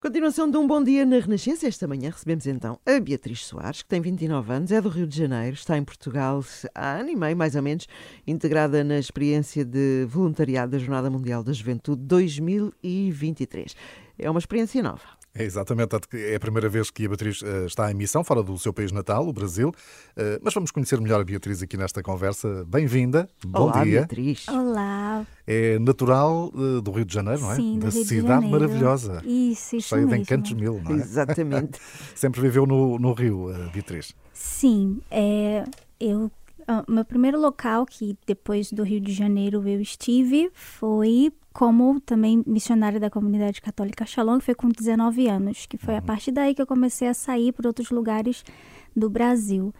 Continuação de um bom dia na Renascença. Esta manhã recebemos então a Beatriz Soares, que tem 29 anos, é do Rio de Janeiro, está em Portugal há ano e meio, mais ou menos, integrada na experiência de voluntariado da Jornada Mundial da Juventude 2023. É uma experiência nova. É exatamente, é a primeira vez que a Beatriz uh, está em missão fora do seu país natal, o Brasil. Uh, mas vamos conhecer melhor a Beatriz aqui nesta conversa. Bem-vinda, bom Olá, dia. Beatriz. Olá. É natural uh, do Rio de Janeiro, não é? Sim, do da Rio de cidade Janeiro. maravilhosa. Isso, isso Cheia de encantos mil, não é? Exatamente. Sempre viveu no, no Rio, Beatriz. Sim, é, eu, ah, meu primeiro local que depois do Rio de Janeiro eu estive foi como também missionária da comunidade católica Shalom, que foi com 19 anos, que foi a partir daí que eu comecei a sair para outros lugares do Brasil.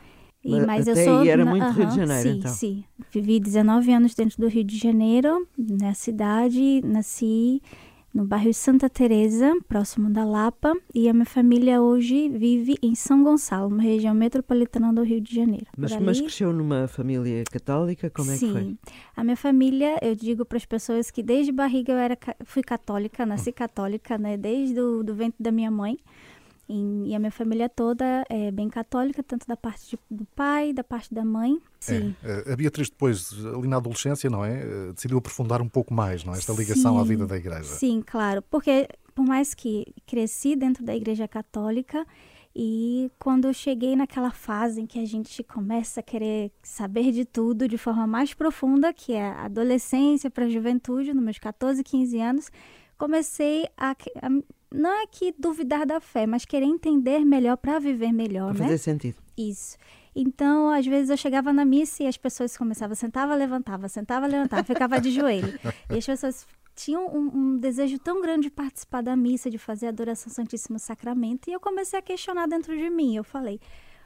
E, Mas mas eu até sou aí era muito Rio de Janeiro, sim, então. Sim, Vivi 19 anos dentro do Rio de Janeiro, na cidade, nasci no bairro Santa Teresa, próximo da Lapa, e a minha família hoje vive em São Gonçalo, uma região metropolitana do Rio de Janeiro. Mas, Por mas ali- cresceu numa família católica? Como é Sim. que foi? A minha família, eu digo para as pessoas que desde barriga eu era, fui católica, nasci católica, né? Desde o do ventre da minha mãe. E, a minha família toda é bem católica, tanto da parte de- do pai, da parte da mãe. Sim. É, a Beatriz depois, ali na adolescência, não é? Eh, Decidiu aprofundar um pouco mais, não é? Esta ligação à Sim, vida da igreja. Sim, claro. Porque por mais que cresci dentro da igreja católica e quando eu cheguei naquela fase em que a gente começa a querer saber de tudo de forma mais profunda, que é a adolescência para a juventude, nos meus 14, 15 anos, comecei a, a- não é que duvidar da fé, mas querer entender melhor para viver melhor, Para né? fazer sentido. Isso. Então, às vezes eu chegava na missa e as pessoas começavam, sentava, levantava, sentava, levantava, ficava de joelho. E as pessoas tinham um, um desejo tão grande de participar da missa, de fazer a adoração Santíssimo Sacramento, e eu comecei a questionar dentro de mim. Eu falei: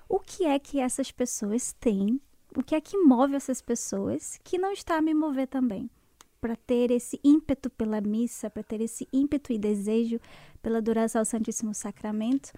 o que é que essas pessoas têm? O que é que move essas pessoas que não está a me mover também? Para ter esse ímpeto pela missa, para ter esse ímpeto e desejo pela adoração ao Santíssimo Sacramento.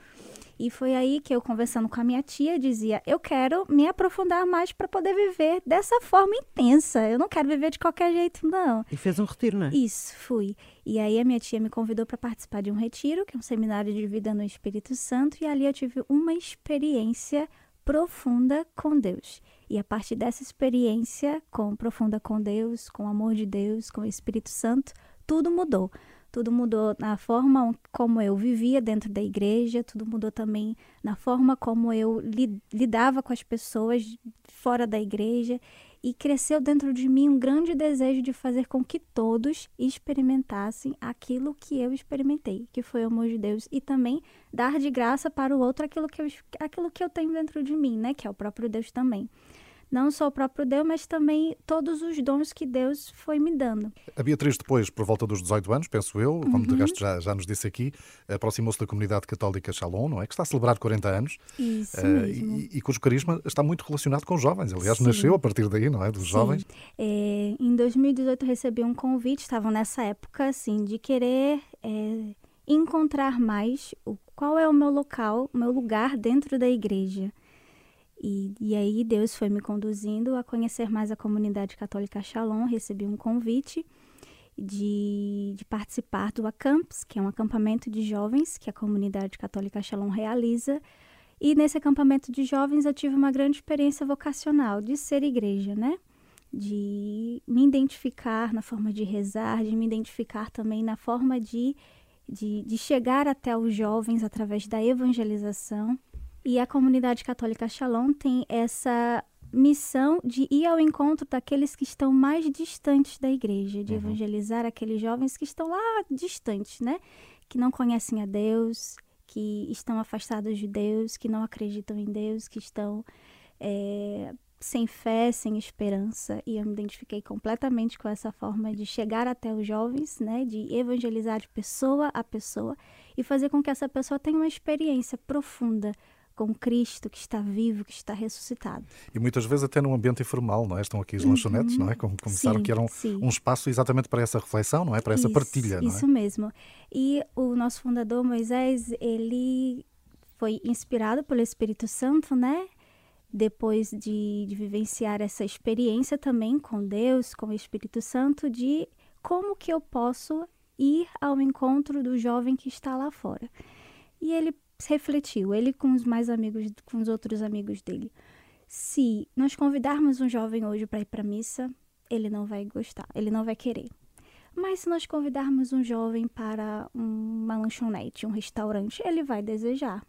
E foi aí que eu, conversando com a minha tia, dizia: Eu quero me aprofundar mais para poder viver dessa forma intensa. Eu não quero viver de qualquer jeito, não. E fez um retiro, não é? Isso, fui. E aí a minha tia me convidou para participar de um retiro, que é um seminário de vida no Espírito Santo, e ali eu tive uma experiência profunda com Deus. E a partir dessa experiência com profunda com Deus, com o amor de Deus, com o Espírito Santo, tudo mudou. Tudo mudou na forma como eu vivia dentro da igreja, tudo mudou também na forma como eu li- lidava com as pessoas fora da igreja e cresceu dentro de mim um grande desejo de fazer com que todos experimentassem aquilo que eu experimentei, que foi o amor de Deus, e também dar de graça para o outro aquilo que eu, aquilo que eu tenho dentro de mim, né, que é o próprio Deus também. Não só o próprio Deus, mas também todos os dons que Deus foi me dando. A Beatriz, depois, por volta dos 18 anos, penso eu, como Uhum. de resto já, já nos disse aqui, aproximou-se da comunidade católica Shalom, não é? Que está a celebrar 40 anos Isso eh, mesmo. e, e cujo carisma está muito relacionado com os jovens. Aliás, Sim. nasceu a partir daí, não é? Dos Sim. jovens. É, em 2018 eu recebi um convite, estavam nessa época, assim, de querer é, encontrar mais o, qual é o meu local, o meu lugar dentro da igreja. E, e aí Deus foi me conduzindo a conhecer mais a comunidade católica Shalom, recebi um convite de, de participar do Acamps, que é um acampamento de jovens que a comunidade católica Shalom realiza. E nesse acampamento de jovens eu tive uma grande experiência vocacional de ser igreja, né? De me identificar na forma de rezar, de me identificar também na forma de, de, de chegar até os jovens através da evangelização. E a comunidade católica Shalom tem essa missão de ir ao encontro daqueles que estão mais distantes da igreja, de evangelizar aqueles jovens que estão lá distantes, né? Que não conhecem a Deus, que estão afastados de Deus, que não acreditam em Deus, que estão é, sem fé, sem esperança. E eu me identifiquei completamente com essa forma de chegar até os jovens, né? De evangelizar de pessoa a pessoa e fazer com que essa pessoa tenha uma experiência profunda com Cristo que está vivo, que está ressuscitado. E muitas vezes até num ambiente informal, não é? Estão aqui as lanchonetes, não é? Como começaram Sim, que eram sim. um espaço exatamente para essa reflexão, não é? Para essa Isso, partilha, não é? Isso mesmo. E o nosso fundador, Moisés, ele foi inspirado pelo Espírito Santo, né? Depois de, de vivenciar essa experiência também com Deus, com o Espírito Santo, de como que eu posso ir ao encontro do jovem que está lá fora. E ele refletiu, ele com os mais amigos, com os outros amigos dele. Se nós convidarmos um jovem hoje para ir para missa, ele não vai gostar, ele não vai querer. Mas se nós convidarmos um jovem para uma lanchonete, um restaurante, ele vai desejar.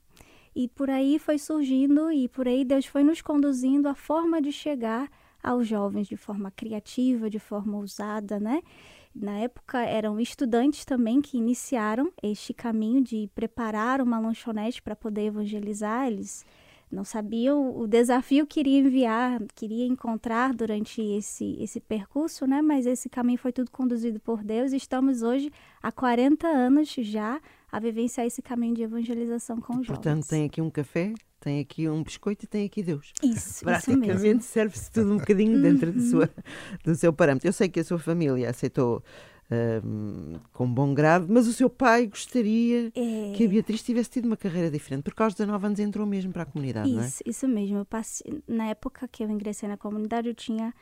E por aí foi surgindo e por aí Deus foi nos conduzindo a forma de chegar aos jovens de forma criativa, de forma ousada, né? Na época eram estudantes também que iniciaram este caminho de preparar uma lanchonete para poder evangelizar. Eles não sabiam o desafio que iria enviar, queria encontrar durante esse, esse percurso, né? Mas esse caminho foi tudo conduzido por Deus e estamos hoje há 40 anos já a vivenciar esse caminho de evangelização com os Portanto, jovens. tem aqui um café, tem aqui um biscoito e tem aqui Deus. Isso, Praticamente serve-se tudo um bocadinho dentro do, sua, do seu parâmetro. Eu sei que a sua família aceitou um, com bom grado, mas o seu pai gostaria é... que a Beatriz tivesse tido uma carreira diferente, porque aos 19 anos entrou mesmo para a comunidade, isso, não é? Isso mesmo. Eu passei, na época que eu ingressei na comunidade, eu tinha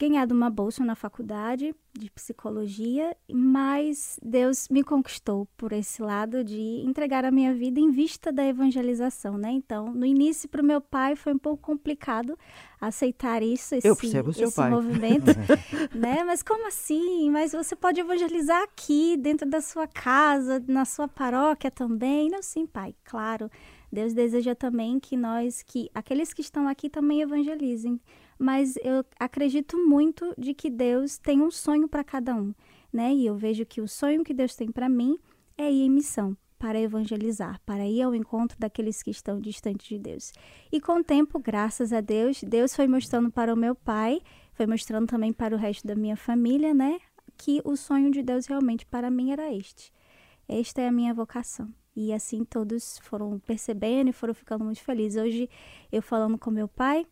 ganhado uma bolsa na faculdade de psicologia, mas Deus me conquistou por esse lado de entregar a minha vida em vista da evangelização, né? Então, no início para o meu pai foi um pouco complicado aceitar isso, esse, Eu percebo o seu esse pai. movimento, né? Mas como assim? Mas você pode evangelizar aqui, dentro da sua casa, na sua paróquia também? Não, sim, pai, claro. Deus deseja também que nós, que aqueles que estão aqui também evangelizem mas eu acredito muito de que Deus tem um sonho para cada um, né? E eu vejo que o sonho que Deus tem para mim é ir em missão, para evangelizar, para ir ao encontro daqueles que estão distantes de Deus. E com o tempo, graças a Deus, Deus foi mostrando para o meu pai, foi mostrando também para o resto da minha família, né? Que o sonho de Deus realmente para mim era este. Esta é a minha vocação. E assim todos foram percebendo e foram ficando muito felizes. Hoje, eu falando com meu pai,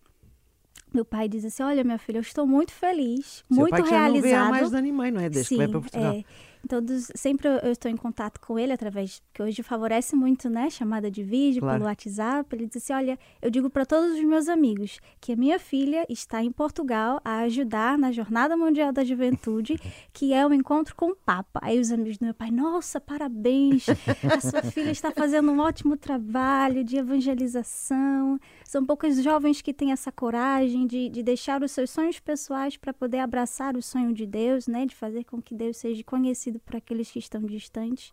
meu pai diz assim: Olha, minha filha, eu estou muito feliz, Seu muito pai já realizado. não mais e meio, não é? Desde Sim, que vai para Portugal. É. Então, dos, sempre eu estou em contato com ele através, que hoje favorece muito, né? Chamada de vídeo, Claro. pelo WhatsApp. Ele disse Olha, eu digo para todos os meus amigos que a minha filha está em Portugal a ajudar na Jornada Mundial da Juventude, que é o encontro com o Papa. Aí os amigos do meu pai: Nossa, parabéns! A sua filha está fazendo um ótimo trabalho de evangelização. São poucos jovens que têm essa coragem de, de deixar os seus sonhos pessoais para poder abraçar o sonho de Deus, né? De fazer com que Deus seja conhecido por aqueles que estão distantes.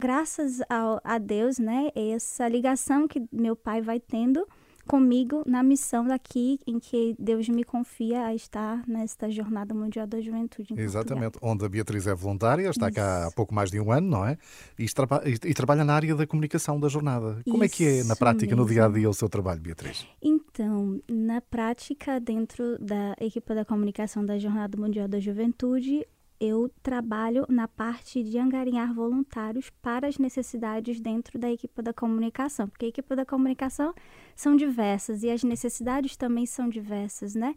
Graças ao, a Deus, né? Essa ligação que meu pai vai tendo comigo na missão daqui em que Deus me confia a estar nesta Jornada Mundial da Juventude. Em Portugal. Exatamente, onde a Beatriz é voluntária, está cá há Isso. pouco mais de um ano, não é? E, traba- e- e trabalha na área da comunicação da jornada. Como é que é na Isso prática, no mesmo. dia a dia, o seu trabalho, Beatriz? Então, na prática, dentro da equipe da comunicação da Jornada Mundial da Juventude, eu trabalho na parte de angariar voluntários para as necessidades dentro da equipe da comunicação, porque a equipe da comunicação são diversas e as necessidades também são diversas, né?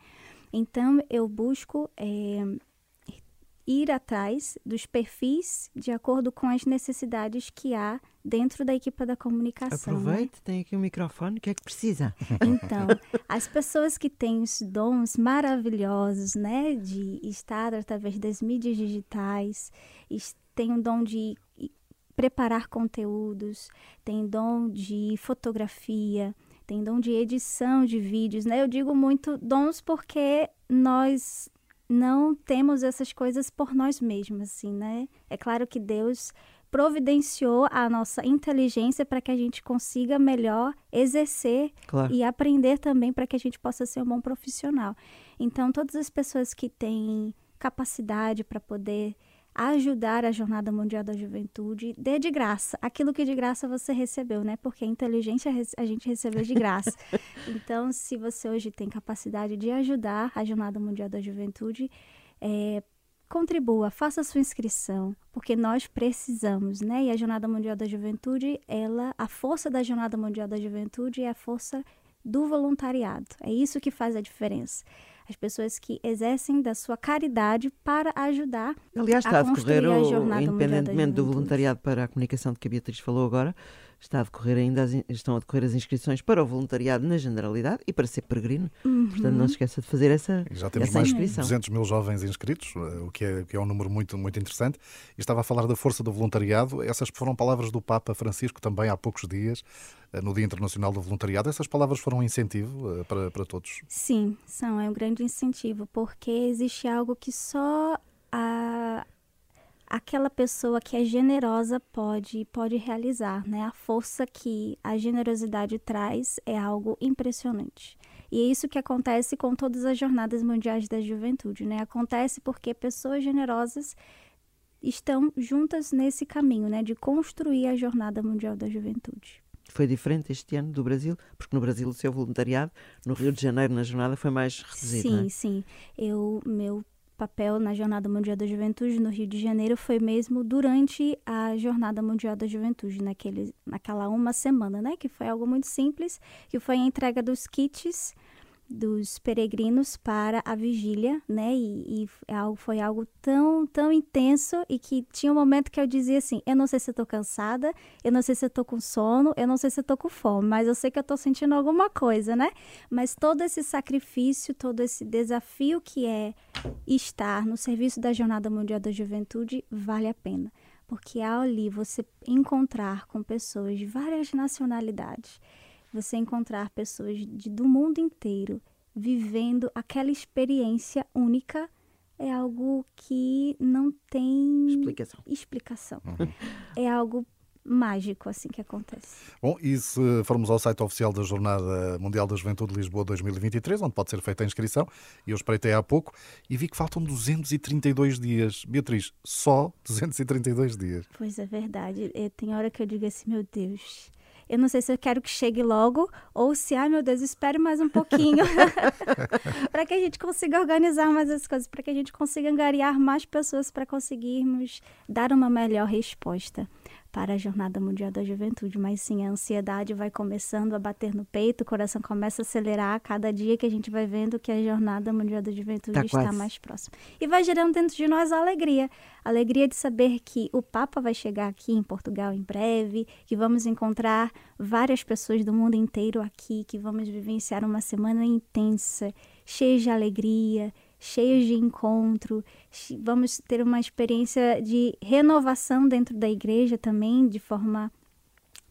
Então, eu busco eh, ir atrás dos perfis de acordo com as necessidades que há dentro da equipe da comunicação. né? Aproveite, tem aqui um microfone, o que é que precisa? Então, as pessoas que têm os dons maravilhosos, né, de estar através das mídias digitais, têm o dom de preparar conteúdos, têm dom de fotografia, têm dom de edição de vídeos, né? Eu digo muito dons porque nós não temos essas coisas por nós mesmos, assim, né? É claro que Deus providenciou a nossa inteligência para que a gente consiga melhor exercer Claro. e aprender também para que a gente possa ser um bom profissional. Então, todas as pessoas que têm capacidade para poder ajudar a Jornada Mundial da Juventude, dê de graça aquilo que de graça você recebeu, né? Porque a inteligência a gente recebeu de graça. então, se você hoje tem capacidade de ajudar a Jornada Mundial da Juventude, é, contribua, faça sua inscrição, porque nós precisamos, né? E a Jornada Mundial da Juventude, ela, a força da Jornada Mundial da Juventude é a força do voluntariado. É isso que faz a diferença. As pessoas que exercem da sua caridade para ajudar. Aliás, a está a decorrer, construir a Jornada independentemente do voluntariado para a comunicação de que a Beatriz falou agora, está a decorrer ainda as, estão a decorrer as inscrições para o voluntariado na Generalidade e para ser peregrino. Uhum. Portanto, não se esqueça de fazer essa, Já temos essa mais de inscrição. 200 mil jovens inscritos, eh, o que é, que é um número muito, muito interessante. E estava a falar da força do voluntariado. Essas foram palavras do Papa Francisco também há poucos dias, eh, no Dia Internacional do Voluntariado. Essas palavras foram um incentivo eh, para, para todos? Sim, são. É um grande incentivo, porque existe algo que só aquela pessoa que é generosa pode pode realizar, né? A força que a generosidade traz é algo impressionante. E é isso que acontece com todas as jornadas mundiais da juventude, né? Acontece porque pessoas generosas estão juntas nesse caminho, né, de construir a jornada mundial da juventude. Foi diferente este ano do Brasil, porque no Brasil o seu voluntariado, no Rio de Janeiro, na jornada, foi mais reduzido. Sim, é? sim. Eu, meu papel na Jornada Mundial da Juventude no Rio de Janeiro foi mesmo durante a Jornada Mundial da Juventude, naquele, naquela uma semana, né? Que foi algo muito simples, que foi a entrega dos kits dos peregrinos para a vigília, né? E, e é algo, foi algo tão, tão intenso e que tinha um momento que eu dizia assim: eu não sei se eu tô cansada, eu não sei se eu tô com sono, eu não sei se eu tô com fome, mas eu sei que eu tô sentindo alguma coisa, né? Mas todo esse sacrifício, todo esse desafio que é estar no serviço da Jornada Mundial da Juventude vale a pena. Porque ao ali você encontrar com pessoas de várias nacionalidades você encontrar pessoas de, do mundo inteiro vivendo aquela experiência única é algo que não tem explicação. explicação. Uhum. É algo mágico assim que acontece. Bom, e se formos ao site oficial da Jornada Mundial da Juventude de Lisboa 2023, onde pode ser feita a inscrição, e eu espreitei há pouco e vi que faltam 232 dias. Beatriz, só 232 dias. Pois é verdade. Tem hora que eu digo assim, meu Deus, eu não sei se eu quero que chegue logo ou se, ai meu Deus, espere mais um pouquinho para que a gente consiga organizar mais as coisas, para que a gente consiga angariar mais pessoas para conseguirmos dar uma melhor resposta para a Jornada Mundial da Juventude. Mas sim, a ansiedade vai começando a bater no peito, o coração começa a acelerar a cada dia que a gente vai vendo que a Jornada Mundial da Juventude tá está quase. mais próxima. E vai gerando dentro de nós a alegria. A alegria de saber que o Papa vai chegar aqui em Portugal em breve, que vamos encontrar várias pessoas do mundo inteiro aqui, que vamos vivenciar uma semana intensa, cheia de alegria, cheios de encontro. Vamos ter uma experiência de renovação dentro da igreja também, de forma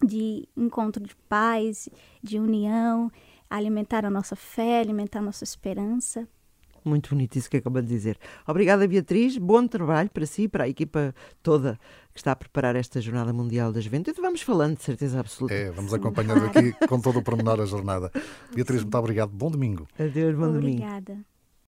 de encontro de paz, de união, alimentar a nossa fé, alimentar a nossa esperança. Muito bonito isso que acabou de dizer. Obrigada, Beatriz. Bom trabalho para si, para a equipa toda que está a preparar esta Jornada Mundial da Juventude. Vamos falando, de certeza absoluta. É, vamos acompanhando aqui com todo o pormenor a jornada. Beatriz, muito obrigado. Bom domingo. Adeus, bom Obrigada. domingo. Obrigada.